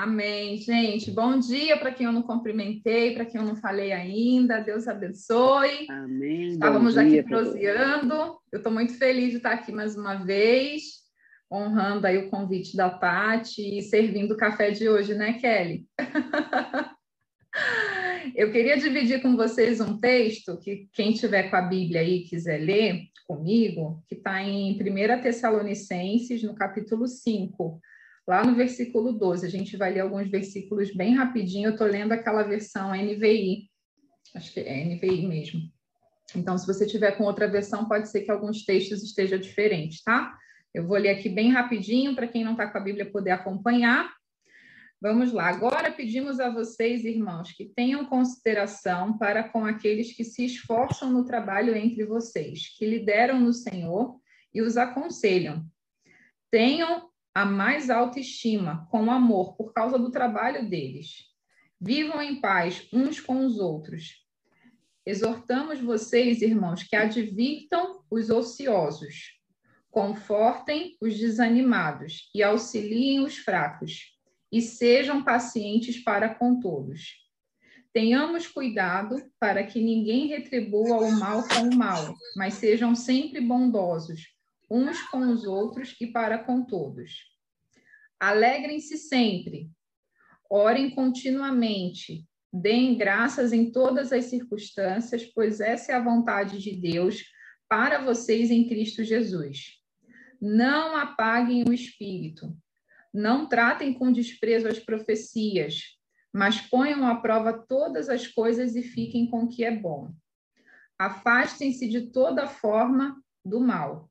Amém, gente. Bom dia para quem eu não cumprimentei, para quem eu não falei ainda. Deus abençoe. Amém. Estávamos aqui proseando. Eu estou muito feliz de estar aqui mais uma vez, honrando aí o convite da Tati e servindo o café de hoje, né, Kelly? eu queria dividir com vocês um texto que quem tiver com a Bíblia aí quiser ler comigo, que está em 1 Tessalonicenses, no capítulo 5 lá no versículo 12. A gente vai ler alguns versículos bem rapidinho. Eu estou lendo aquela versão NVI, acho que é NVI mesmo. Então, se você tiver com outra versão, pode ser que alguns textos estejam diferentes, tá? Eu vou ler aqui bem rapidinho para quem não está com a Bíblia poder acompanhar. Vamos lá. Agora pedimos a vocês, irmãos, que tenham consideração para com aqueles que se esforçam no trabalho entre vocês, que lideram no Senhor e os aconselham. Tenham a mais alta estima, com amor, por causa do trabalho deles. Vivam em paz uns com os outros. Exortamos vocês, irmãos, que advirtam os ociosos, confortem os desanimados e auxiliem os fracos, e sejam pacientes para com todos. Tenhamos cuidado para que ninguém retribua o mal com o mal, mas sejam sempre bondosos uns com os outros e para com todos. Alegrem-se sempre, orem continuamente, deem graças em todas as circunstâncias, pois essa é a vontade de Deus para vocês em Cristo Jesus. Não apaguem o espírito, não tratem com desprezo as profecias, mas ponham à prova todas as coisas e fiquem com o que é bom. Afastem-se de toda forma do mal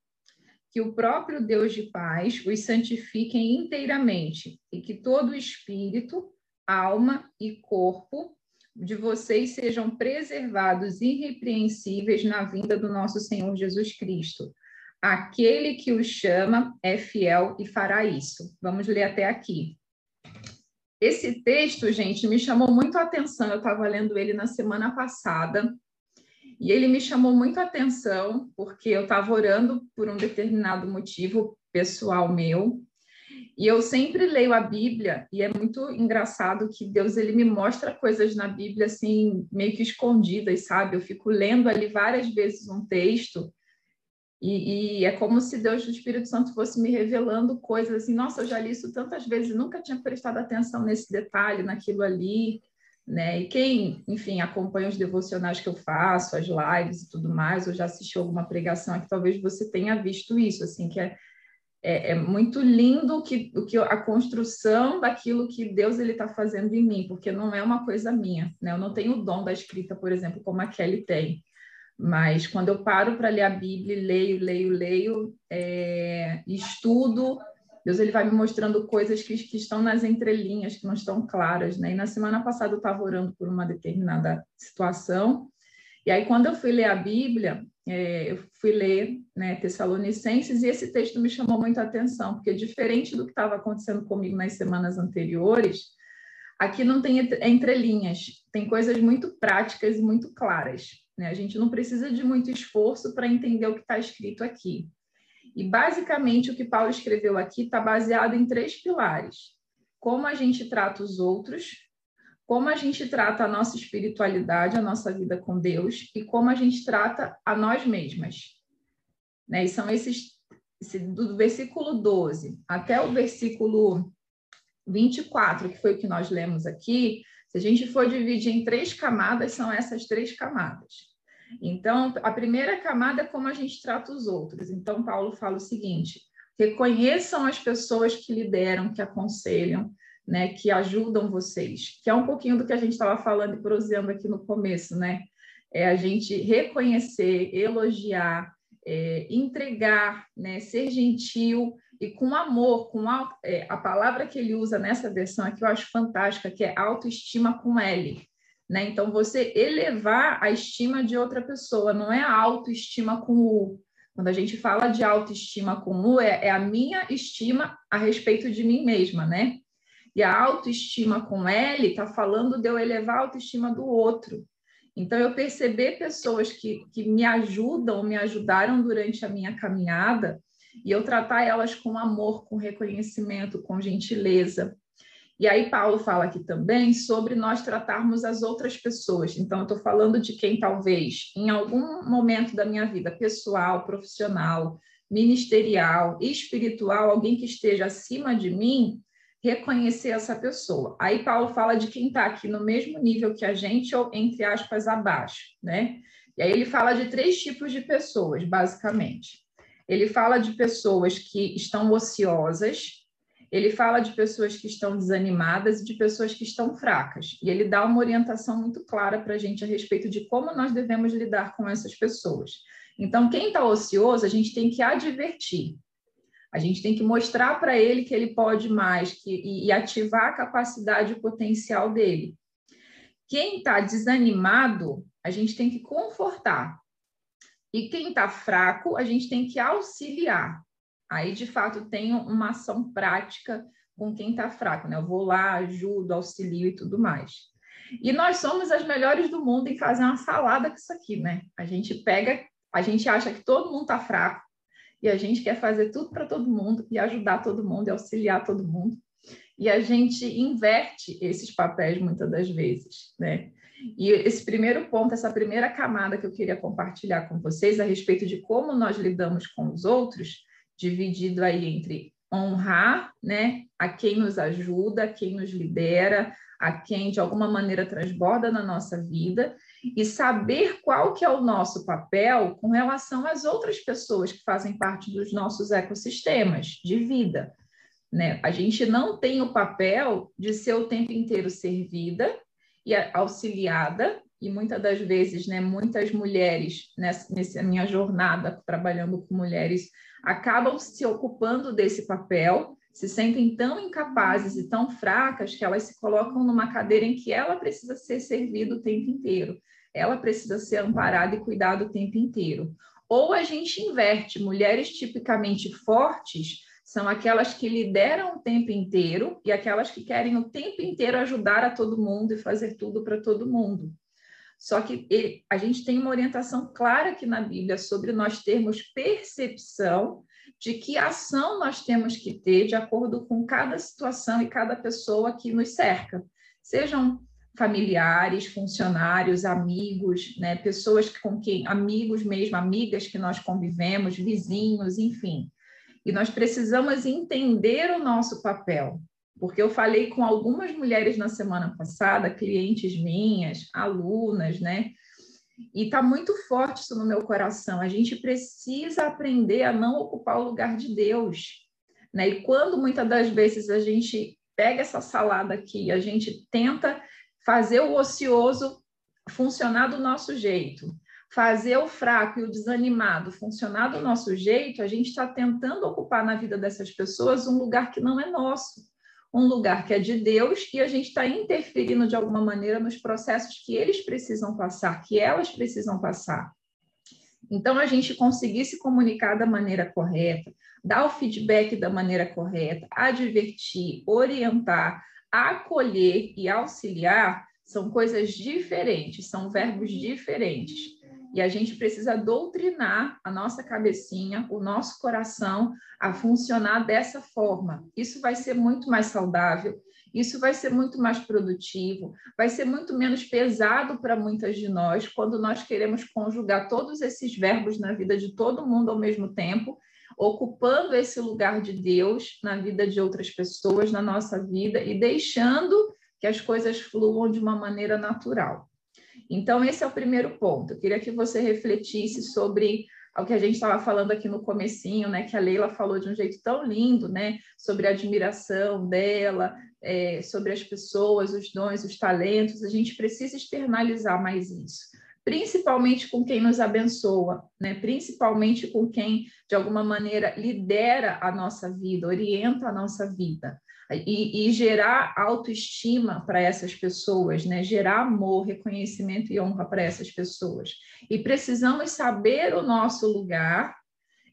que o próprio Deus de paz os santifiquem inteiramente e que todo o espírito, alma e corpo de vocês sejam preservados irrepreensíveis na vinda do nosso Senhor Jesus Cristo. Aquele que os chama é fiel e fará isso. Vamos ler até aqui. Esse texto, gente, me chamou muito a atenção. Eu estava lendo ele na semana passada e ele me chamou muito a atenção, porque eu estava orando por um determinado motivo pessoal meu, e eu sempre leio a Bíblia, e é muito engraçado que Deus ele me mostra coisas na Bíblia assim, meio que escondidas, sabe? Eu fico lendo ali várias vezes um texto, e, e, é como se Deus, o Espírito Santo, fosse me revelando coisas assim. Nossa, eu já li isso tantas vezes, nunca tinha prestado atenção nesse detalhe, naquilo ali né? E quem, enfim, acompanha os devocionais que eu faço, as lives e tudo mais, ou já assistiu alguma pregação aqui, talvez você tenha visto isso, assim, que é, é, é muito lindo que, o que a construção daquilo que Deus ele está fazendo em mim, porque não é uma coisa minha, né? Eu não tenho o dom da escrita, por exemplo, como a Kelly tem. Mas quando eu paro para ler a Bíblia, leio, leio, leio, é, estudo, Deus ele vai me mostrando coisas que, que estão nas entrelinhas, que não estão claras, né? E na semana passada eu estava orando por uma determinada situação, e aí quando eu fui ler a Bíblia, é, eu fui ler né, Tessalonicenses, e esse texto me chamou muito a atenção, porque diferente do que estava acontecendo comigo nas semanas anteriores, aqui não tem entrelinhas, tem coisas muito práticas e muito claras. Né? A gente não precisa de muito esforço para entender o que está escrito aqui. E basicamente o que Paulo escreveu aqui está baseado em três pilares: como a gente trata os outros, como a gente trata a nossa espiritualidade, a nossa vida com Deus e como a gente trata a nós mesmas. Né? E são esses esse, do versículo 12 até o versículo 24, que foi o que nós lemos aqui, se a gente for dividir em três camadas, são essas três camadas. Então, a primeira camada é como a gente trata os outros. Então, Paulo fala o seguinte: reconheçam as pessoas que lideram, que aconselham, né, que ajudam vocês, que é um pouquinho do que a gente estava falando e proseando aqui no começo, né? É a gente reconhecer, elogiar, é, entregar, né, ser gentil e com amor, com a, é, a palavra que ele usa nessa versão aqui eu acho fantástica, que é autoestima com L. Né? Então, você elevar a estima de outra pessoa, não é a autoestima com U. Quando a gente fala de autoestima com U, é, é a minha estima a respeito de mim mesma, né? E a autoestima com L está falando de eu elevar a autoestima do outro. Então, eu perceber pessoas que, que me ajudam, me ajudaram durante a minha caminhada, e eu tratar elas com amor, com reconhecimento, com gentileza, E aí Paulo fala aqui também sobre nós tratarmos as outras pessoas. Então, eu estou falando de quem talvez, em algum momento da minha vida, pessoal, profissional, ministerial, espiritual, alguém que esteja acima de mim, reconhecer essa pessoa. Aí Paulo fala de quem está aqui no mesmo nível que a gente, ou entre aspas, abaixo, né? E aí ele fala de três tipos de pessoas, basicamente. Ele fala de pessoas que estão ociosas, ele fala de pessoas que estão desanimadas e de pessoas que estão fracas. E ele dá uma orientação muito clara para a gente a respeito de como nós devemos lidar com essas pessoas. Então, quem está ocioso, a gente tem que advertir. A gente tem que mostrar para ele que ele pode mais que, e, e ativar a capacidade e potencial dele. Quem está desanimado, a gente tem que confortar. E quem está fraco, a gente tem que auxiliar. Aí, de fato, tem uma ação prática com quem está fraco, né? Eu vou lá, ajudo, auxilio e tudo mais. E nós somos as melhores do mundo em fazer uma salada com isso aqui, né? A gente pega, a gente acha que todo mundo está fraco e a gente quer fazer tudo para todo mundo e ajudar todo mundo e auxiliar todo mundo. E a gente inverte esses papéis muitas das vezes, né? E esse primeiro ponto, essa primeira camada que eu queria compartilhar com vocês a respeito de como nós lidamos com os outros, dividido aí entre honrar, né, a quem nos ajuda, a quem nos lidera, a quem de alguma maneira transborda na nossa vida e saber qual que é o nosso papel com relação às outras pessoas que fazem parte dos nossos ecossistemas de vida, né? A gente não tem o papel de ser o tempo inteiro servida e auxiliada e muitas das vezes, né, muitas mulheres nessa, nessa minha jornada trabalhando com mulheres acabam se ocupando desse papel, se sentem tão incapazes e tão fracas que elas se colocam numa cadeira em que ela precisa ser servida o tempo inteiro, ela precisa ser amparada e cuidada o tempo inteiro. Ou a gente inverte, mulheres tipicamente fortes são aquelas que lideram o tempo inteiro e aquelas que querem o tempo inteiro ajudar a todo mundo e fazer tudo para todo mundo. Só que ele, a gente tem uma orientação clara aqui na Bíblia sobre nós termos percepção de que ação nós temos que ter de acordo com cada situação e cada pessoa que nos cerca. Sejam familiares, funcionários, amigos, né, pessoas com quem, amigos mesmo, amigas que nós convivemos, vizinhos, enfim. E nós precisamos entender o nosso papel. Porque eu falei com algumas mulheres na semana passada, clientes minhas, alunas, né? E está muito forte isso no meu coração. A gente precisa aprender a não ocupar o lugar de Deus. Né? E quando muitas das vezes a gente pega essa salada aqui, a gente tenta fazer o ocioso funcionar do nosso jeito, fazer o fraco e o desanimado funcionar do nosso jeito, a gente está tentando ocupar na vida dessas pessoas um lugar que não é nosso um lugar que é de Deus e a gente está interferindo de alguma maneira nos processos que eles precisam passar, que elas precisam passar. Então, a gente conseguir se comunicar da maneira correta, dar o feedback da maneira correta, advertir, orientar, acolher e auxiliar são coisas diferentes, são verbos diferentes. E a gente precisa doutrinar a nossa cabecinha, o nosso coração a funcionar dessa forma. Isso vai ser muito mais saudável, isso vai ser muito mais produtivo, vai ser muito menos pesado para muitas de nós quando nós queremos conjugar todos esses verbos na vida de todo mundo ao mesmo tempo, ocupando esse lugar de Deus na vida de outras pessoas, na nossa vida e deixando que as coisas fluam de uma maneira natural. Então, esse é o primeiro ponto. Eu queria que você refletisse sobre o que a gente estava falando aqui no comecinho, né? Que a Leila falou de um jeito tão lindo, né? Sobre a admiração dela, é, sobre as pessoas, os dons, os talentos. A gente precisa externalizar mais isso, principalmente com quem nos abençoa, né? Principalmente com quem de alguma maneira lidera a nossa vida, orienta a nossa vida e, e gerar autoestima para essas pessoas, né? gerar amor, reconhecimento e honra para essas pessoas. E precisamos saber o nosso lugar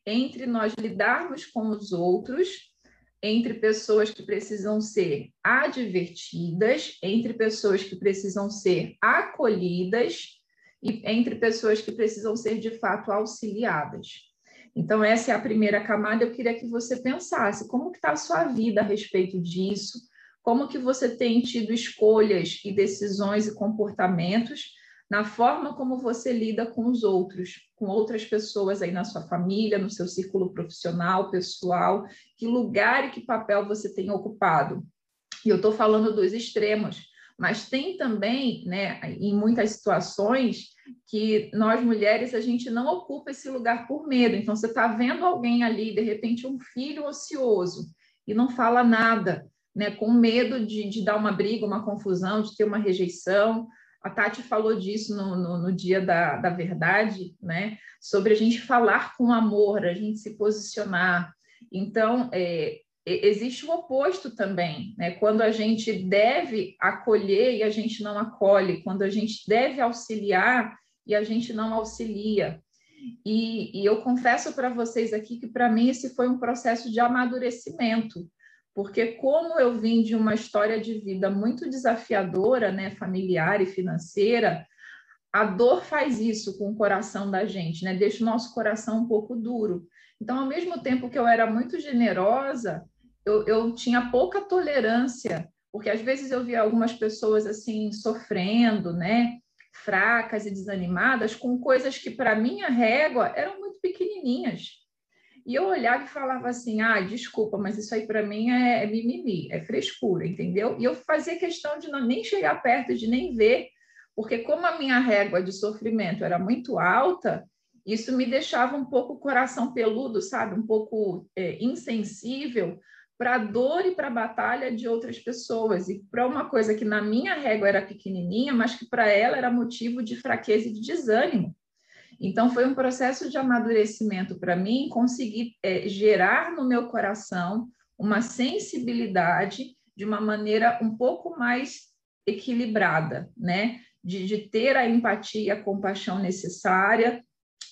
entre nós lidarmos com os outros, entre pessoas que precisam ser advertidas, entre pessoas que precisam ser acolhidas e entre pessoas que precisam ser de fato auxiliadas. Então, essa é a primeira camada. Eu queria que você pensasse como está a sua vida a respeito disso, como que você tem tido escolhas e decisões e comportamentos na forma como você lida com os outros, com outras pessoas aí na sua família, no seu círculo profissional, pessoal, que lugar e que papel você tem ocupado. E eu estou falando dos extremos, mas tem também, né, em muitas situações, que nós mulheres a gente não ocupa esse lugar por medo. Então, você está vendo alguém ali, de repente, um filho ocioso, e não fala nada, né, com medo de, de dar uma briga, uma confusão, de ter uma rejeição. A Tati falou disso no, no, no, dia da, da verdade, né? Sobre a gente falar com amor, a gente se posicionar. Então, é, existe o oposto também, né? Quando a gente deve acolher e a gente não acolhe, quando a gente deve auxiliar e a gente não auxilia. E, e eu confesso para vocês aqui que para mim esse foi um processo de amadurecimento, porque como eu vim de uma história de vida muito desafiadora, né, familiar e financeira, a dor faz isso com o coração da gente, né? Deixa o nosso coração um pouco duro. Então, ao mesmo tempo que eu era muito generosa, eu, eu tinha pouca tolerância, porque às vezes eu via algumas pessoas assim sofrendo, né? Fracas e desanimadas com coisas que para minha régua eram muito pequenininhas. E eu olhava e falava assim: ah, desculpa, mas isso aí para mim é, é, mimimi, é frescura, entendeu? E eu fazia questão de não, nem chegar perto, de nem ver, porque como a minha régua de sofrimento era muito alta, isso me deixava um pouco coração peludo, sabe? Um pouco é, insensível para a dor e para a batalha de outras pessoas, e para uma coisa que na minha régua era pequenininha, mas que para ela era motivo de fraqueza e de desânimo. Então, foi um processo de amadurecimento para mim conseguir é, gerar no meu coração uma sensibilidade de uma maneira um pouco mais equilibrada, né? De, de ter a empatia e a compaixão necessária,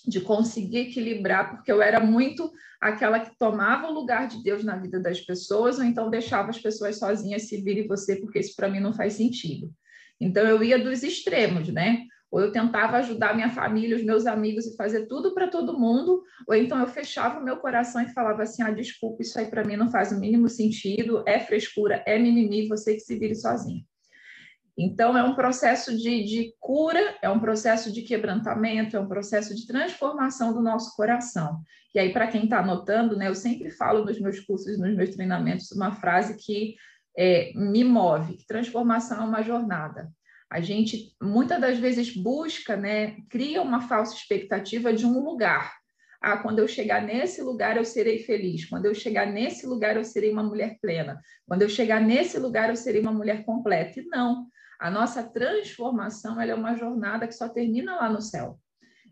de conseguir equilibrar, porque eu era muito aquela que tomava o lugar de Deus na vida das pessoas, ou então deixava as pessoas sozinhas se virem você, porque isso para mim não faz sentido. Então eu ia dos extremos, né? ou eu tentava ajudar minha família, os meus amigos e fazer tudo para todo mundo, ou então eu fechava o meu coração e falava assim: ah, desculpa, isso aí para mim não faz o mínimo sentido, é frescura, é mimimi, você que se vire sozinho. Então, é um processo de, de cura, é um processo de quebrantamento, é um processo de transformação do nosso coração. E aí, para quem está anotando, né, eu sempre falo nos meus cursos, nos meus treinamentos, uma frase que é, me move, que transformação é uma jornada. A gente muitas das vezes busca, né, cria uma falsa expectativa de um lugar. Ah, quando eu chegar nesse lugar eu serei feliz. Quando eu chegar nesse lugar eu serei uma mulher plena. Quando eu chegar nesse lugar eu serei uma mulher completa. E não. A nossa transformação é uma jornada que só termina lá no céu.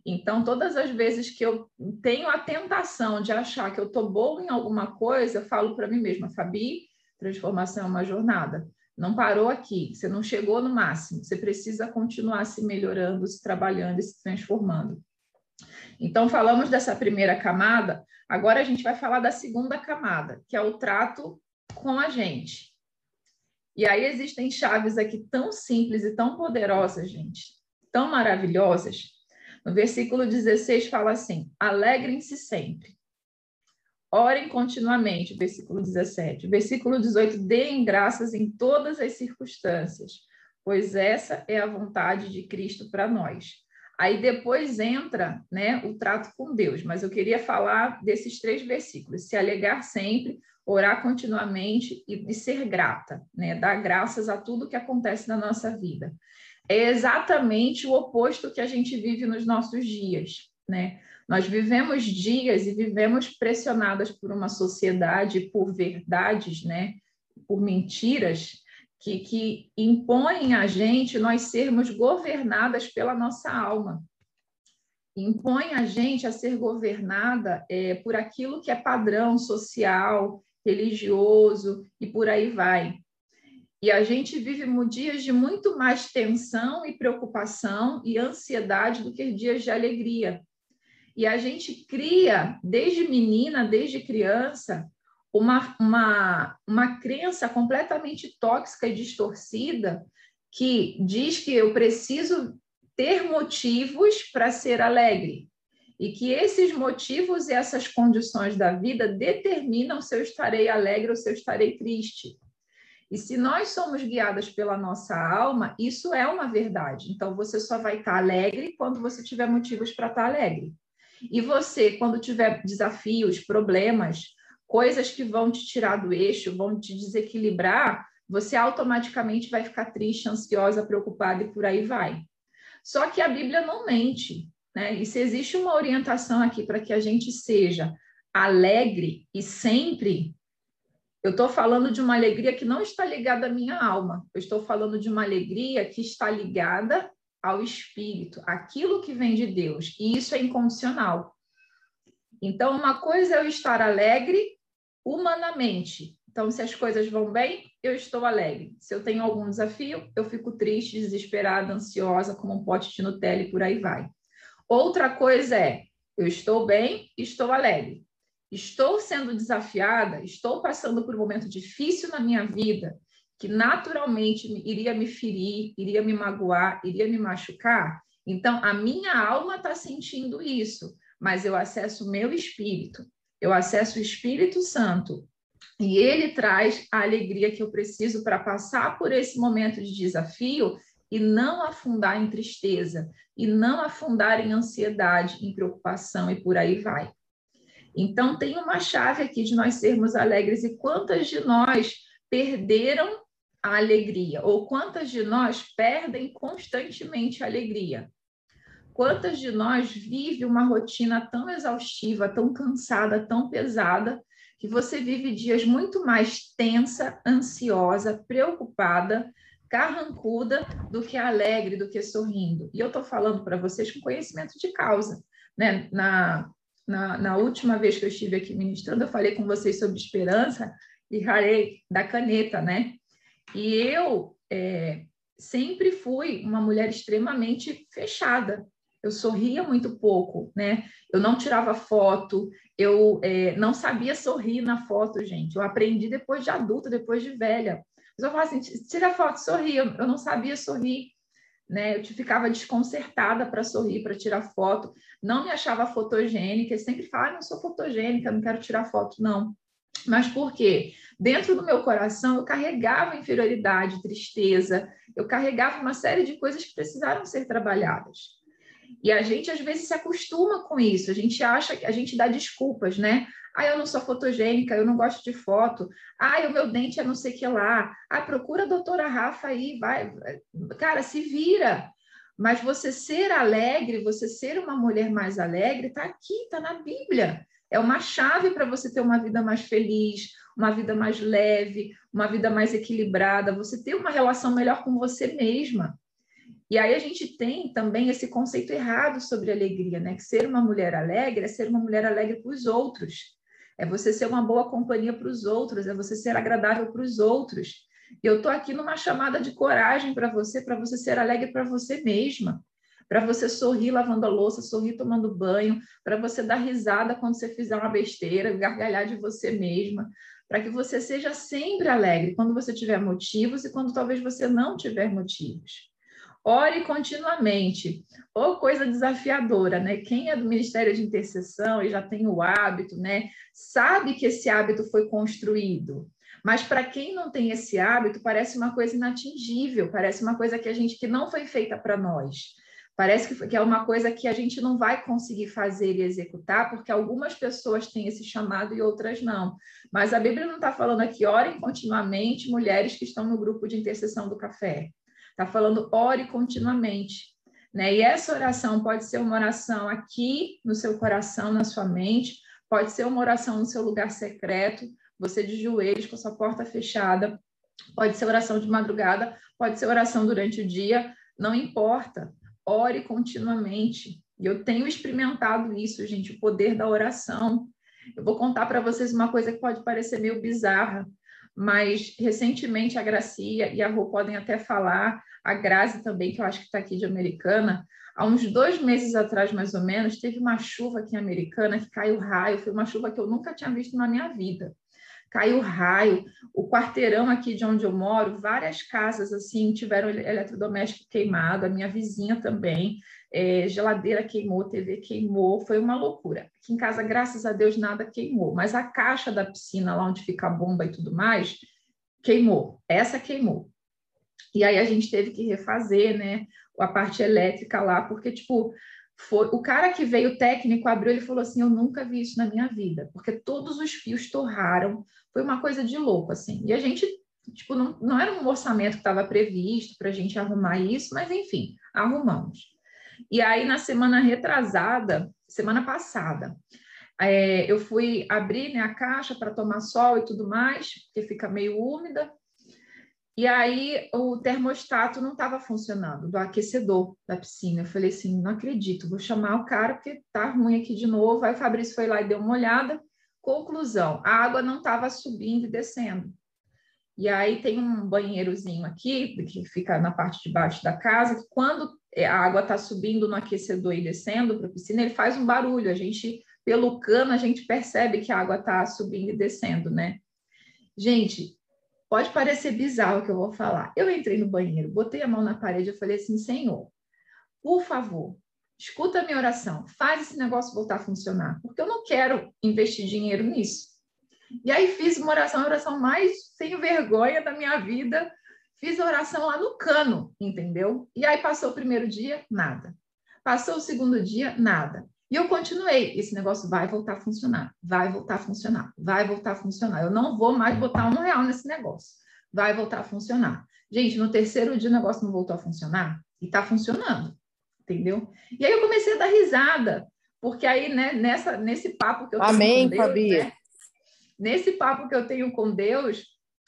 Então, todas as vezes que eu tenho a tentação de achar que eu estou boa em alguma coisa, eu falo para mim mesma, Fabi, transformação é uma jornada não parou aqui, você não chegou no máximo, você precisa continuar se melhorando, se trabalhando e se transformando. Então, falamos dessa primeira camada, agora a gente vai falar da segunda camada, que é o trato com a gente. E aí existem chaves aqui tão simples e tão poderosas, gente, tão maravilhosas. No versículo 16 fala assim: alegrem-se sempre. Orem continuamente, versículo 17. Versículo 18, deem graças em todas as circunstâncias, pois essa é a vontade de Cristo para nós. Aí depois entra né, o trato com Deus, mas eu queria falar desses três versículos: se alegar sempre, orar continuamente e, e ser grata, né, dar graças a tudo que acontece na nossa vida. É exatamente o oposto que a gente vive nos nossos dias, né? Nós vivemos dias e vivemos pressionadas por uma sociedade, por verdades, né? por mentiras, que, que impõem a gente nós sermos governadas pela nossa alma. Impõe a gente a ser governada é, por aquilo que é padrão social, religioso e por aí vai. E a gente vive dias de muito mais tensão e preocupação e ansiedade do que dias de alegria. E a gente cria, desde menina, desde criança, uma, uma, uma crença completamente tóxica e distorcida que diz que eu preciso ter motivos para ser alegre e que esses motivos e essas condições da vida determinam se eu estarei alegre ou se eu estarei triste. E se nós somos guiadas pela nossa alma, isso é uma verdade. Então, você só vai estar alegre quando você tiver motivos para estar alegre. E você, quando tiver desafios, problemas, coisas que vão te tirar do eixo, vão te desequilibrar, você automaticamente vai ficar triste, ansiosa, preocupada e por aí vai. Só que a Bíblia não mente, né? E se existe uma orientação aqui para que a gente seja alegre e sempre, eu estou falando de uma alegria que não está ligada à minha alma, eu estou falando de uma alegria que está ligada ao Espírito, aquilo que vem de Deus, e isso é incondicional. Então, uma coisa é eu estar alegre humanamente. Então, se as coisas vão bem, eu estou alegre. Se eu tenho algum desafio, eu fico triste, desesperada, ansiosa, como um pote de Nutella e por aí vai. Outra coisa é, eu estou bem, estou alegre. Estou sendo desafiada, estou passando por um momento difícil na minha vida, que naturalmente iria me ferir, iria me magoar, iria me machucar. Então, a minha alma está sentindo isso, mas eu acesso o meu espírito, eu acesso o Espírito Santo, e ele traz a alegria que eu preciso para passar por esse momento de desafio e não afundar em tristeza, e não afundar em ansiedade, em preocupação e por aí vai. Então, tem uma chave aqui de nós sermos alegres. E quantas de nós perderam a alegria? Ou quantas de nós perdem constantemente a alegria? Quantas de nós vive uma rotina tão exaustiva, tão cansada, tão pesada, que você vive dias muito mais tensa, ansiosa, preocupada, carrancuda do que alegre, do que sorrindo. E eu estou falando para vocês com conhecimento de causa. Né? Na, na, na última vez que eu estive aqui ministrando, eu falei com vocês sobre esperança e falei da caneta, né? E eu é, sempre fui uma mulher extremamente fechada. Eu sorria muito pouco, né? Eu não tirava foto, eu é, não sabia sorrir na foto, gente. Eu aprendi depois de adulta, depois de velha. Eu falava assim, tira foto, sorri. Eu, eu não sabia sorrir né? Eu ficava desconcertada para sorrir, para tirar foto, não me achava fotogênica, eu sempre falava, ah, não sou fotogênica, não quero tirar foto, não. Mas por quê? Dentro do meu coração eu carregava inferioridade, tristeza, eu carregava uma série de coisas que precisaram ser trabalhadas. E a gente às vezes se acostuma com isso, a gente acha que a gente dá desculpas, né? Ah, eu não sou fotogênica, eu não gosto de foto. Ah, o meu dente é não sei o que lá. Ah, procura a doutora Rafa aí, vai. Cara, se vira. Mas você ser alegre, você ser uma mulher mais alegre, está aqui, está na Bíblia. É uma chave para você ter uma vida mais feliz, uma vida mais leve, uma vida mais equilibrada, você ter uma relação melhor com você mesma. E aí a gente tem também esse conceito errado sobre alegria, né? Que ser uma mulher alegre é ser uma mulher alegre para os outros é você ser uma boa companhia para os outros, é você ser agradável para os outros. E eu estou aqui numa chamada de coragem para você, para você ser alegre para você mesma, para você sorrir lavando a louça, sorrir tomando banho, para você dar risada quando você fizer uma besteira, gargalhar de você mesma, para que você seja sempre alegre quando você tiver motivos e quando talvez você não tiver motivos. Ore continuamente. Ou coisa desafiadora, né? Quem é do Ministério de Intercessão e já tem o hábito, né? Sabe que esse hábito foi construído. Mas para quem não tem esse hábito, parece uma coisa inatingível, parece uma coisa que a gente que não foi feita para nós. Parece que, que é uma coisa que a gente não vai conseguir fazer e executar, porque algumas pessoas têm esse chamado e outras não. Mas a Bíblia não está falando aqui, orem continuamente, mulheres que estão no grupo de intercessão do café. Está falando ore continuamente. Né? E essa oração pode ser uma oração aqui no seu coração, na sua mente, pode ser uma oração no seu lugar secreto, você de joelhos com a sua porta fechada, pode ser oração de madrugada, pode ser oração durante o dia, não importa. Ore continuamente. E eu tenho experimentado isso, gente, o poder da oração. Eu vou contar para vocês uma coisa que pode parecer meio bizarra, mas recentemente a Gracia e a Rô podem até falar, a Grazi também, que eu acho que está aqui de Americana, há uns dois meses atrás, mais ou menos, teve uma chuva aqui em Americana que caiu raio, foi uma chuva que eu nunca tinha visto na minha vida. Caiu raio, o quarteirão aqui de onde eu moro, várias casas assim tiveram eletrodoméstico queimado, a minha vizinha também, é, geladeira queimou, TV queimou, foi uma loucura. Aqui em casa, graças a Deus, nada queimou, mas a caixa da piscina, lá onde fica a bomba e tudo mais, queimou, essa queimou. E aí a gente teve que refazer, né, a parte elétrica lá, porque, tipo, foi o cara que veio técnico abriu, ele falou assim: Eu nunca vi isso na minha vida, porque todos os fios torraram, foi uma coisa de louco, assim. E a gente, tipo, não, não era um orçamento que estava previsto para a gente arrumar isso, mas enfim, arrumamos. E aí, na semana retrasada, semana passada, é, eu fui abrir né, a caixa para tomar sol e tudo mais, porque fica meio úmida. E aí o termostato não estava funcionando, do aquecedor da piscina. Eu falei assim, não acredito, vou chamar o cara porque tá ruim aqui de novo. Aí o Fabrício foi lá e deu uma olhada. Conclusão, a água não estava subindo e descendo. E aí tem um banheirozinho aqui, que fica na parte de baixo da casa, que quando a água está subindo no aquecedor e descendo para a piscina, ele faz um barulho. A gente, pelo cano, a gente percebe que a água está subindo e descendo, né? Gente, Pode parecer bizarro o que eu vou falar. Eu entrei no banheiro, botei a mão na parede e falei assim: Senhor, por favor, escuta a minha oração, faz esse negócio voltar a funcionar, porque eu não quero investir dinheiro nisso. E aí fiz uma oração, a oração mais sem vergonha da minha vida. Fiz a oração lá no cano, entendeu? E aí passou o primeiro dia, nada. Passou o segundo dia, nada. E eu continuei. Esse negócio vai voltar a funcionar, vai voltar a funcionar, vai voltar a funcionar. Eu não vou mais botar um real nesse negócio. Vai voltar a funcionar. Gente, no terceiro dia o negócio não voltou a funcionar e está funcionando, entendeu? E aí eu comecei a dar risada, porque aí, né, nessa, nesse papo que eu Amém, tenho com Deus, Fabia. Né, nesse papo que eu tenho com Deus,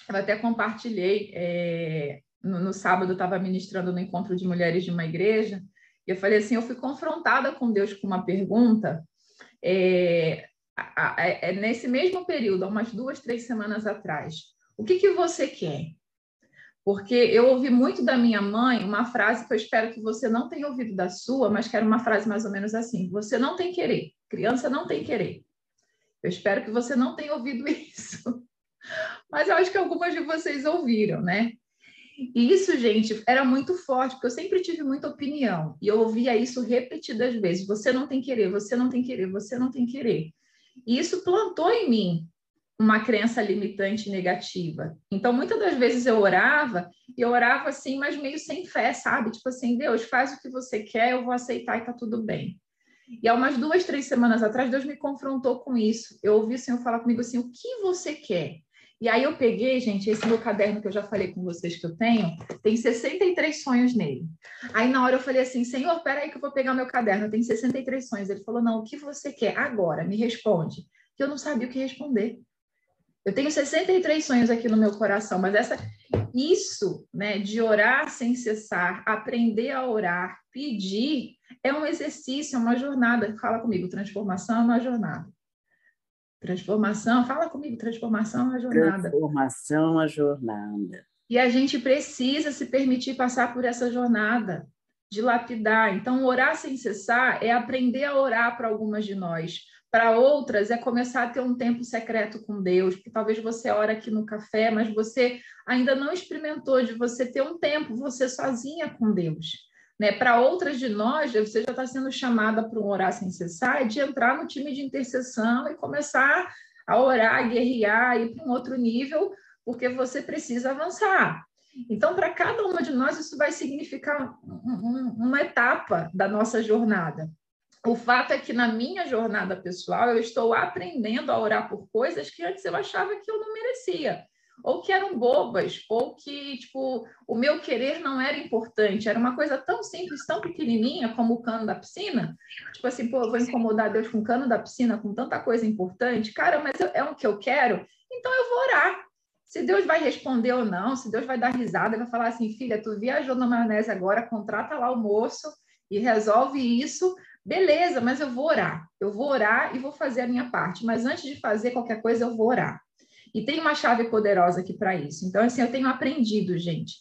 eu até compartilhei é, no, no sábado, eu estava ministrando no encontro de mulheres de uma igreja, eu falei assim, eu fui confrontada com Deus com uma pergunta é, é, é, nesse mesmo período, há umas duas, três semanas atrás. O que, que você quer? Porque eu ouvi muito da minha mãe uma frase que eu espero que você não tenha ouvido da sua, mas que era uma frase mais ou menos assim: você não tem querer, criança não tem querer. Eu espero que você não tenha ouvido isso. Mas eu acho que algumas de vocês ouviram, né? E isso, gente, era muito forte, porque eu sempre tive muita opinião, e eu ouvia isso repetidas vezes: você não tem querer, você não tem querer, você não tem querer. E isso plantou em mim uma crença limitante negativa. Então, muitas das vezes eu orava, e eu orava assim, mas meio sem fé, sabe? Tipo assim, Deus, faz o que você quer, eu vou aceitar e tá tudo bem. E há umas duas, três semanas atrás, Deus me confrontou com isso. Eu ouvi o Senhor falar comigo assim: o que você quer? E aí eu peguei, gente, esse meu caderno que eu já falei com vocês que eu tenho, tem 63 sonhos nele. Aí na hora eu falei assim, Senhor, peraí que eu vou pegar meu caderno, tem 63 sonhos. Ele falou, não, o que você quer agora? Me responde. Que eu não sabia o que responder. Eu tenho 63 sonhos aqui no meu coração, mas essa isso, né, de orar sem cessar, aprender a orar, pedir, é um exercício, é uma jornada. Fala comigo, transformação é uma jornada. Transformação, fala comigo, transformação é uma jornada. Transformação é uma jornada. E a gente precisa se permitir passar por essa jornada, de lapidar. Então, orar sem cessar é aprender a orar para algumas de nós. Para outras, é começar a ter um tempo secreto com Deus, porque talvez você ora aqui no café, mas você ainda não experimentou de você ter um tempo, você sozinha com Deus. Né? Para outras de nós, você já está sendo chamada para um orar sem cessar, de entrar no time de intercessão e começar a orar, a guerrear, ir para um outro nível, porque você precisa avançar. Então, para cada uma de nós, isso vai significar uma etapa da nossa jornada. O fato é que na minha jornada pessoal, eu estou aprendendo a orar por coisas que antes eu achava que eu não merecia ou que eram bobas, ou que, tipo, o meu querer não era importante, era uma coisa tão simples, tão pequenininha como o cano da piscina. Tipo assim, pô, eu vou incomodar Deus com o cano da piscina, com tanta coisa importante. Cara, mas é o que eu quero, então eu vou orar. Se Deus vai responder ou não, se Deus vai dar risada, vai falar assim, filha, tu viajou na maionese agora, contrata lá o moço e resolve isso, beleza, mas eu vou orar. Eu vou orar e vou fazer a minha parte. Mas antes de fazer qualquer coisa, eu vou orar. E tem uma chave poderosa aqui para isso. Então, assim, eu tenho aprendido, gente.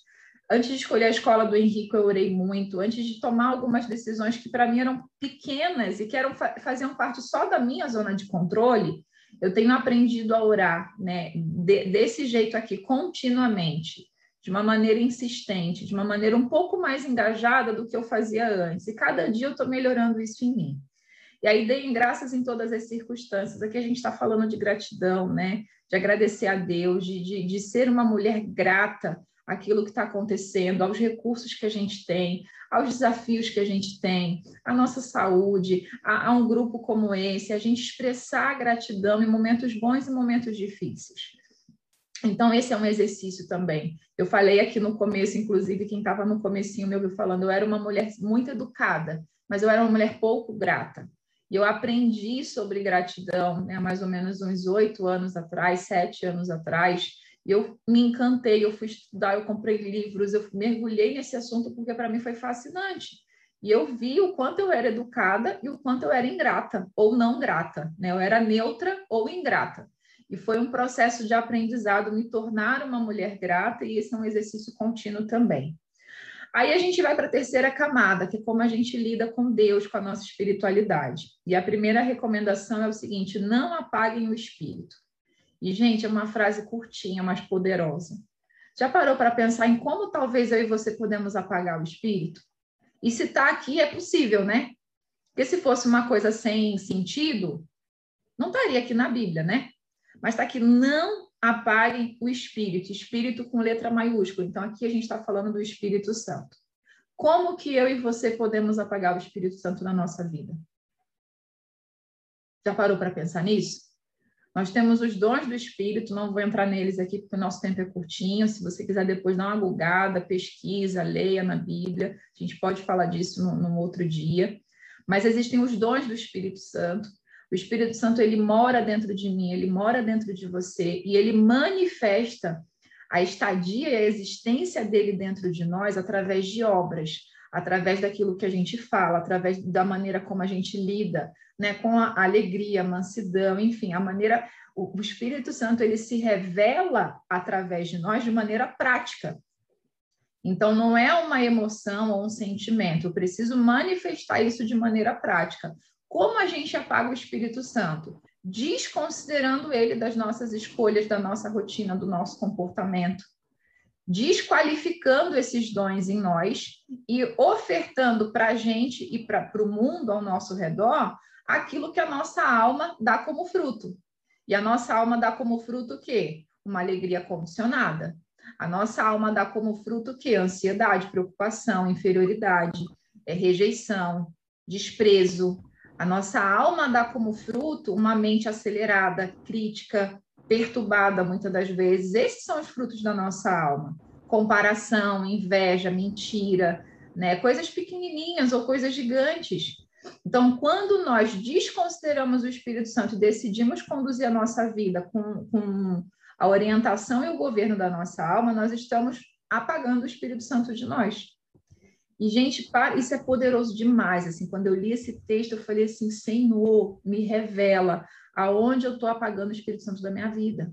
Antes de escolher a escola do Henrique, eu orei muito. Antes de tomar algumas decisões que para mim eram pequenas e que eram, faziam parte só da minha zona de controle, eu tenho aprendido a orar, né? De, desse jeito aqui, continuamente, de uma maneira insistente, de uma maneira um pouco mais engajada do que eu fazia antes. E cada dia eu estou melhorando isso em mim. E aí deem graças em todas as circunstâncias. Aqui a gente está falando de gratidão, né? De agradecer a Deus, de, de, de ser uma mulher grata àquilo que está acontecendo, aos recursos que a gente tem, aos desafios que a gente tem, à nossa saúde, a, a um grupo como esse, a gente expressar gratidão em momentos bons e momentos difíceis. Então, esse é um exercício também. Eu falei aqui no começo, inclusive, quem estava no comecinho me ouviu falando, eu era uma mulher muito educada, mas eu era uma mulher pouco grata. E eu aprendi sobre gratidão, né, mais ou menos uns oito anos atrás, sete anos atrás, e eu me encantei, eu fui estudar, eu comprei livros, eu mergulhei nesse assunto porque para mim foi fascinante. E eu vi o quanto eu era educada e o quanto eu era ingrata ou não grata, né? Eu era neutra ou ingrata. E foi um processo de aprendizado me tornar uma mulher grata, e esse é um exercício contínuo também. Aí a gente vai para a terceira camada, que é como a gente lida com Deus, com a nossa espiritualidade. E a primeira recomendação é o seguinte: não apaguem o espírito. E, gente, é uma frase curtinha, mas poderosa. Já parou para pensar em como talvez eu e você podemos apagar o espírito? E se está aqui, é possível, né? Porque se fosse uma coisa sem sentido, não estaria aqui na Bíblia, né? Mas está aqui, não apaguem o Espírito, Espírito com letra maiúscula. Então, aqui a gente está falando do Espírito Santo. Como que eu e você podemos apagar o Espírito Santo na nossa vida? Já parou para pensar nisso? Nós temos os dons do Espírito, não vou entrar neles aqui porque o nosso tempo é curtinho. Se você quiser depois dar uma bugada, pesquisa, leia na Bíblia. A gente pode falar disso num outro dia. Mas existem os dons do Espírito Santo. O Espírito Santo ele mora dentro de mim, ele mora dentro de você e ele manifesta a estadia e a existência dele dentro de nós através de obras, através daquilo que a gente fala, através da maneira como a gente lida, né, com a alegria, a mansidão, enfim, a maneira o, o Espírito Santo ele se revela através de nós de maneira prática. Então, não é uma emoção ou um sentimento, eu preciso manifestar isso de maneira prática. Como a gente apaga o Espírito Santo? Desconsiderando ele das nossas escolhas, da nossa rotina, do nosso comportamento, desqualificando esses dons em nós e ofertando para a gente e para o mundo ao nosso redor aquilo que a nossa alma dá como fruto. E a nossa alma dá como fruto o quê? Uma alegria condicionada. A nossa alma dá como fruto o quê? Ansiedade, preocupação, inferioridade, é, rejeição, desprezo, a nossa alma dá como fruto uma mente acelerada, crítica, perturbada muitas das vezes. Esses são os frutos da nossa alma. Comparação, inveja, mentira, né? Coisas pequenininhas ou coisas gigantes. Então, quando nós desconsideramos o Espírito Santo e decidimos conduzir a nossa vida com, com a orientação e o governo da nossa alma, nós estamos apagando o Espírito Santo de nós. E, gente, para, isso é poderoso demais. Assim, quando eu li esse texto, eu falei assim: Senhor, me revela aonde eu estou apagando o Espírito Santo da minha vida.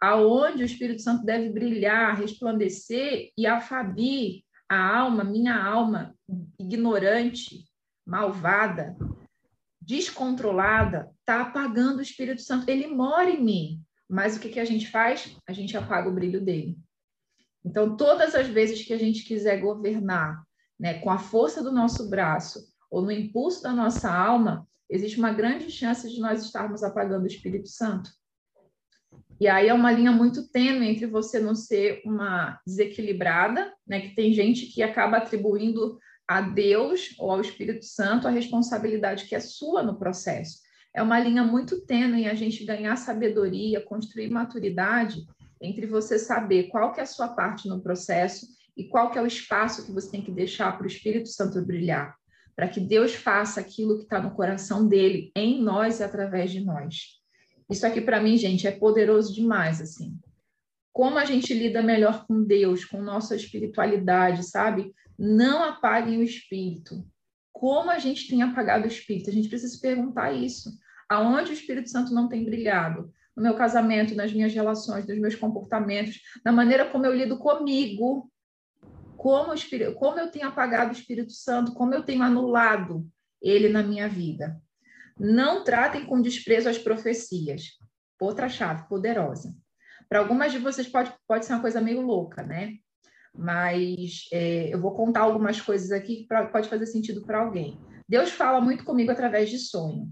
Aonde o Espírito Santo deve brilhar, resplandecer e a Fabi, a alma, minha alma ignorante, malvada, descontrolada, está apagando o Espírito Santo. Ele mora em mim. Mas o que, que a gente faz? A gente apaga o brilho dele. Então, todas as vezes que a gente quiser governar né, com a força do nosso braço ou no impulso da nossa alma, existe uma grande chance de nós estarmos apagando o Espírito Santo. E aí é uma linha muito tênue entre você não ser uma desequilibrada, né, que tem gente que acaba atribuindo a Deus ou ao Espírito Santo a responsabilidade que é sua no processo. É uma linha muito tênue a gente ganhar sabedoria, construir maturidade entre você saber qual que é a sua parte no processo e qual que é o espaço que você tem que deixar para o Espírito Santo brilhar, para que Deus faça aquilo que está no coração dele, em nós e através de nós. Isso aqui para mim, gente, é poderoso demais, assim. Como a gente lida melhor com Deus, com nossa espiritualidade, sabe? Não apaguem o espírito. Como a gente tem apagado o espírito? A gente precisa se perguntar isso. Aonde o Espírito Santo não tem brilhado? No meu casamento, nas minhas relações, nos meus comportamentos, na maneira como eu lido comigo, como, Espírito, como eu tenho apagado o Espírito Santo, como eu tenho anulado ele na minha vida. Não tratem com desprezo as profecias. Outra chave poderosa. Para algumas de vocês pode, pode ser uma coisa meio louca, né? Mas é, eu vou contar algumas coisas aqui que pode fazer sentido para alguém. Deus fala muito comigo através de sonho.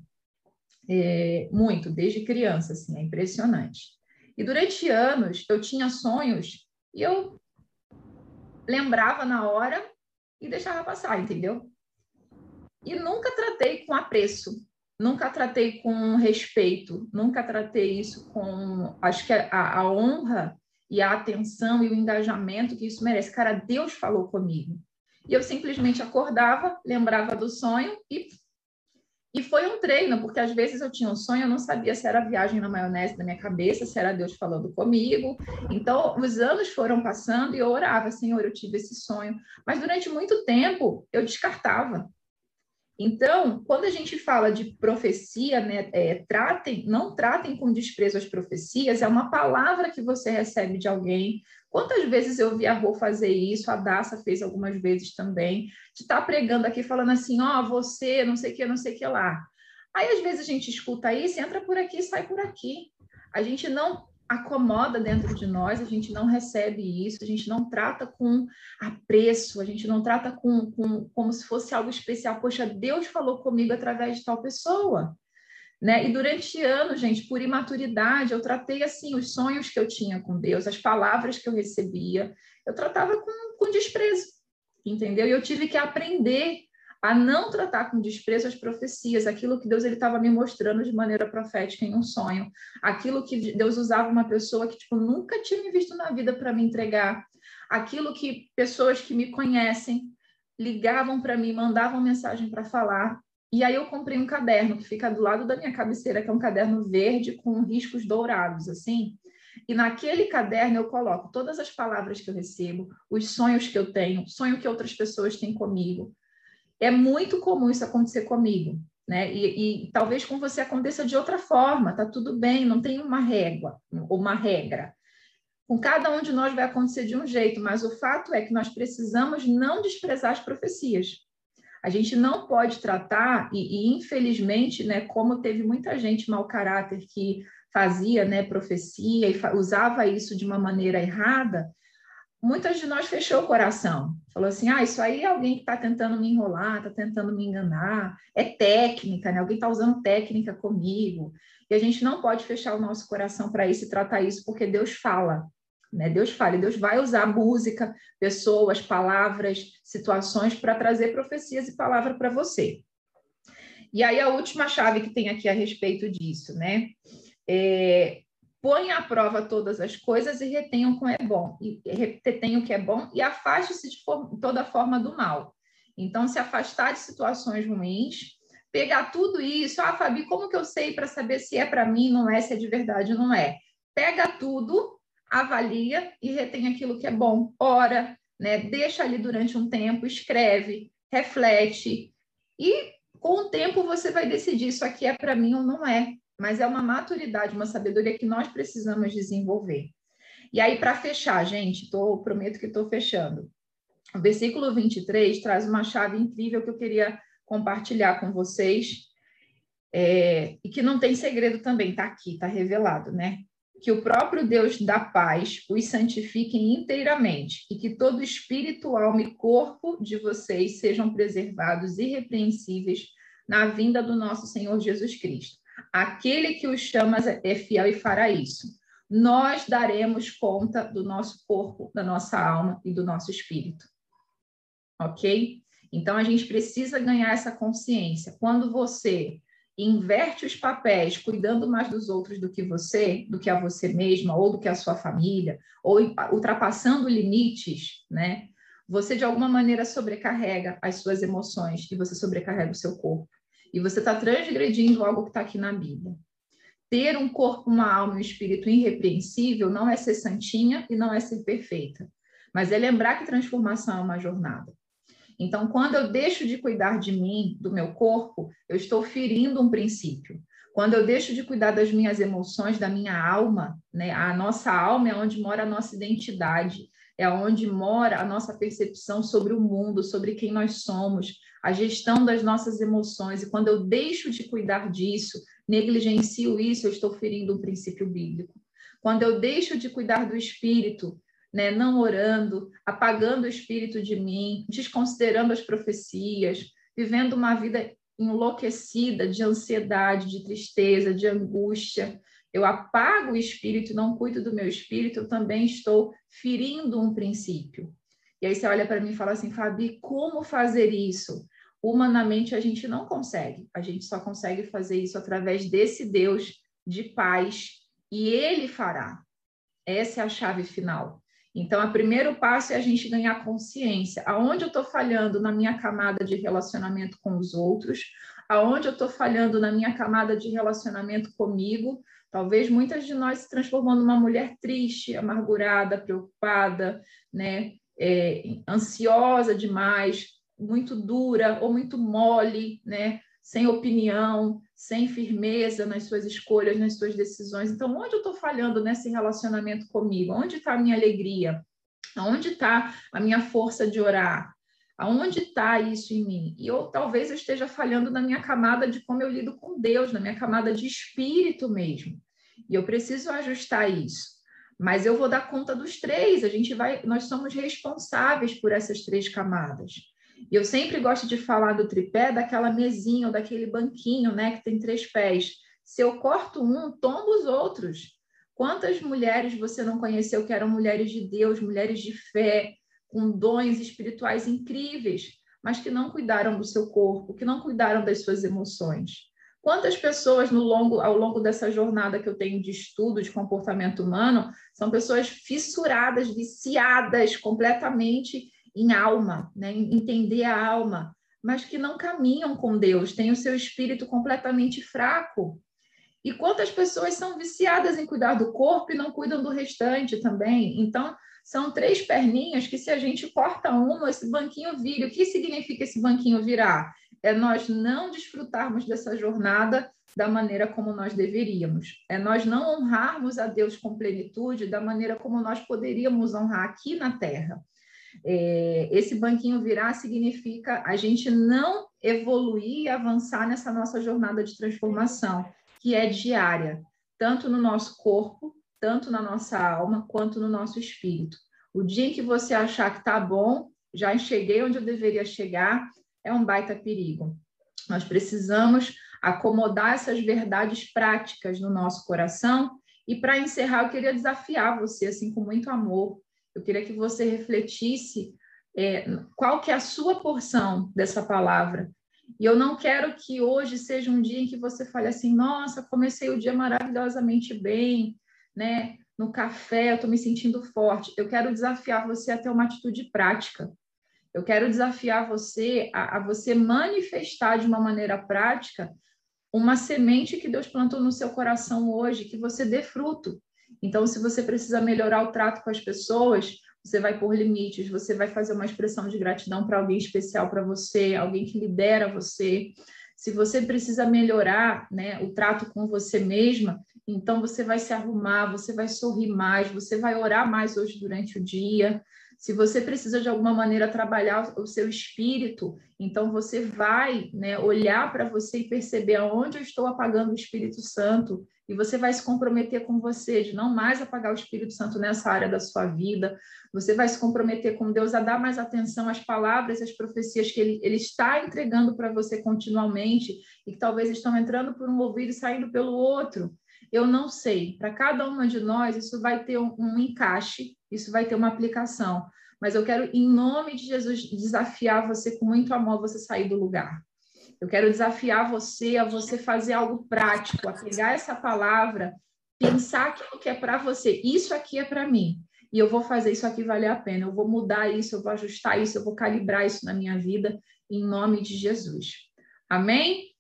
É, muito, desde criança, assim, é impressionante. E durante anos eu tinha sonhos e eu lembrava na hora e deixava passar, entendeu? E nunca tratei com apreço, nunca tratei com respeito, nunca tratei isso com. Acho que a, a honra e a atenção e o engajamento que isso merece. Cara, Deus falou comigo. E eu simplesmente acordava, lembrava do sonho e e foi um treino, porque às vezes eu tinha um sonho, eu não sabia se era viagem na maionese da minha cabeça, se era Deus falando comigo. Então, os anos foram passando e eu orava, Senhor, eu tive esse sonho. Mas durante muito tempo eu descartava. Então, quando a gente fala de profecia, né, é, tratem, não tratem com desprezo as profecias, é uma palavra que você recebe de alguém. Quantas vezes eu vi a Rô fazer isso, a Daça fez algumas vezes também, de estar tá pregando aqui, falando assim, ó, oh, você, não sei o que, não sei o que lá. Aí, às vezes, a gente escuta isso, entra por aqui, sai por aqui. A gente não acomoda dentro de nós, a gente não recebe isso, a gente não trata com apreço, a gente não trata com, com como se fosse algo especial. Poxa, Deus falou comigo através de tal pessoa. Né? E durante anos, gente, por imaturidade, eu tratei assim os sonhos que eu tinha com Deus, as palavras que eu recebia, eu tratava com, com desprezo, entendeu? E eu tive que aprender a não tratar com desprezo as profecias, aquilo que Deus ele estava me mostrando de maneira profética em um sonho, aquilo que Deus usava uma pessoa que tipo nunca tinha me visto na vida para me entregar, aquilo que pessoas que me conhecem ligavam para mim, mandavam mensagem para falar. E aí eu comprei um caderno que fica do lado da minha cabeceira, que é um caderno verde com riscos dourados, assim. E naquele caderno eu coloco todas as palavras que eu recebo, os sonhos que eu tenho, sonho que outras pessoas têm comigo, é muito comum isso acontecer comigo, né? E, e, talvez com você aconteça de outra forma, tá tudo bem, não tem uma régua, uma regra. Com cada um de nós vai acontecer de um jeito, mas o fato é que nós precisamos não desprezar as profecias. A gente não pode tratar, e, e infelizmente, né, como teve muita gente mau caráter que fazia né, profecia e usava isso de uma maneira errada, muitas de nós fechou o coração. Falou assim: ah, isso aí é alguém que está tentando me enrolar, está tentando me enganar, é técnica, né? Alguém está usando técnica comigo. E a gente não pode fechar o nosso coração para isso e tratar isso, porque Deus fala. Né? Deus fala, Deus vai usar música, pessoas, palavras, situações para trazer profecias e palavra para você. E aí a última chave que tem aqui a respeito disso, né? É, põe à prova todas as coisas e retenha o que é bom, e retenha o que é bom e afaste-se de toda forma do mal. Então, se afastar de situações ruins, pegar tudo isso, ah, Fabi, como que eu sei para saber se é para mim, não é, se é de verdade ou não é? Pega tudo, avalia e retém aquilo que é bom. Ora, né? Deixa ali durante um tempo, escreve, reflete e com o tempo você vai decidir isso aqui é para mim ou não é mas é uma maturidade, uma sabedoria que nós precisamos desenvolver. E aí, para fechar, gente, tô, prometo que estou fechando. O versículo 23 traz uma chave incrível que eu queria compartilhar com vocês, é, e que não tem segredo também, está aqui, está revelado, né? Que o próprio Deus da paz os santifique inteiramente, e que todo espírito, alma e corpo de vocês sejam preservados irrepreensíveis na vinda do nosso Senhor Jesus Cristo. Aquele que os chama é fiel e fará isso. Nós daremos conta do nosso corpo, da nossa alma e do nosso espírito. Ok? Então a gente precisa ganhar essa consciência. Quando você inverte os papéis, cuidando mais dos outros do que você, do que a você mesma, ou do que a sua família, ou ultrapassando limites, né? Você de alguma maneira sobrecarrega as suas emoções e você sobrecarrega o seu corpo e você está transgredindo algo que está aqui na Bíblia. Ter um corpo, uma alma e um espírito irrepreensível não é ser santinha e não é ser perfeita, mas é lembrar que transformação é uma jornada. Então, quando eu deixo de cuidar de mim, do meu corpo, eu estou ferindo um princípio. Quando eu deixo de cuidar das minhas emoções, da minha alma, né? A nossa alma é onde mora a nossa identidade, é onde mora a nossa percepção sobre o mundo, sobre quem nós somos, a gestão das nossas emoções. E quando eu deixo de cuidar disso, negligencio isso, eu estou ferindo um princípio bíblico. Quando eu deixo de cuidar do espírito, né, não orando, apagando o espírito de mim, desconsiderando as profecias, vivendo uma vida enlouquecida de ansiedade, de tristeza, de angústia, eu apago o espírito, não cuido do meu espírito, eu também estou ferindo um princípio. E aí você olha para mim e fala assim, Fabi, como fazer isso? Humanamente a gente não consegue, a gente só consegue fazer isso através desse Deus de paz e ele fará. Essa é a chave final. Então, o primeiro passo é a gente ganhar consciência. Aonde eu estou falhando na minha camada de relacionamento com os outros? Aonde eu estou falhando na minha camada de relacionamento comigo? Talvez muitas de nós se transformando numa mulher triste, amargurada, preocupada, né? É, ansiosa demais, muito dura ou muito mole, né? sem opinião, sem firmeza nas suas escolhas, nas suas decisões. Então, onde eu estou falhando nesse relacionamento comigo? Onde está a minha alegria? Onde está a minha força de orar? Aonde está isso em mim? E eu talvez eu esteja falhando na minha camada de como eu lido com Deus, na minha camada de espírito mesmo. E eu preciso ajustar isso. Mas eu vou dar conta dos três. A gente vai, nós somos responsáveis por essas três camadas. E eu sempre gosto de falar do tripé, daquela mesinha ou daquele banquinho, né, que tem três pés. Se eu corto um, tombo os outros. Quantas mulheres você não conheceu que eram mulheres de Deus, mulheres de fé, com dons espirituais incríveis, mas que não cuidaram do seu corpo, que não cuidaram das suas emoções? Quantas pessoas no longo, ao longo dessa jornada que eu tenho de estudo de comportamento humano são pessoas fissuradas, viciadas completamente em alma, né? entender a alma, mas que não caminham com Deus, têm o seu espírito completamente fraco. E quantas pessoas são viciadas em cuidar do corpo e não cuidam do restante também? Então, são três perninhas que, se a gente corta uma, esse banquinho vira. O que significa esse banquinho virar? É nós não desfrutarmos dessa jornada da maneira como nós deveríamos. É nós não honrarmos a Deus com plenitude da maneira como nós poderíamos honrar aqui na Terra. É, esse banquinho virar significa a gente não evoluir e avançar nessa nossa jornada de transformação, que é diária, tanto no nosso corpo, tanto na nossa alma, quanto no nosso espírito. O dia em que você achar que está bom, já cheguei onde eu deveria chegar, é um baita perigo. Nós precisamos acomodar essas verdades práticas no nosso coração. E para encerrar, eu queria desafiar você, assim, com muito amor, eu queria que você refletisse é, qual que é a sua porção dessa palavra. E eu não quero que hoje seja um dia em que você fale assim, nossa, comecei o dia maravilhosamente bem, né? No café, eu estou me sentindo forte. Eu quero desafiar você a ter uma atitude prática. Eu quero desafiar você a, a você manifestar de uma maneira prática uma semente que Deus plantou no seu coração hoje, que você dê fruto. Então, se você precisa melhorar o trato com as pessoas, você vai pôr limites, você vai fazer uma expressão de gratidão para alguém especial para você, alguém que lidera você. Se você precisa melhorar né, o trato com você mesma, então você vai se arrumar, você vai sorrir mais, você vai orar mais hoje durante o dia. Se você precisa de alguma maneira trabalhar o seu espírito, então você vai né, olhar para você e perceber aonde eu estou apagando o Espírito Santo e você vai se comprometer com você de não mais apagar o Espírito Santo nessa área da sua vida. Você vai se comprometer com Deus a dar mais atenção às palavras, às profecias que Ele, ele está entregando para você continuamente e que talvez estão entrando por um ouvido e saindo pelo outro. Eu não sei. Para cada uma de nós, isso vai ter um, um encaixe, isso vai ter uma aplicação. Mas eu quero, em nome de Jesus, desafiar você com muito amor, você sair do lugar. Eu quero desafiar você a você fazer algo prático, a pegar essa palavra, pensar aquilo que é para você. Isso aqui é para mim. E eu vou fazer isso aqui valer a pena. Eu vou mudar isso, eu vou ajustar isso, eu vou calibrar isso na minha vida, em nome de Jesus. Amém?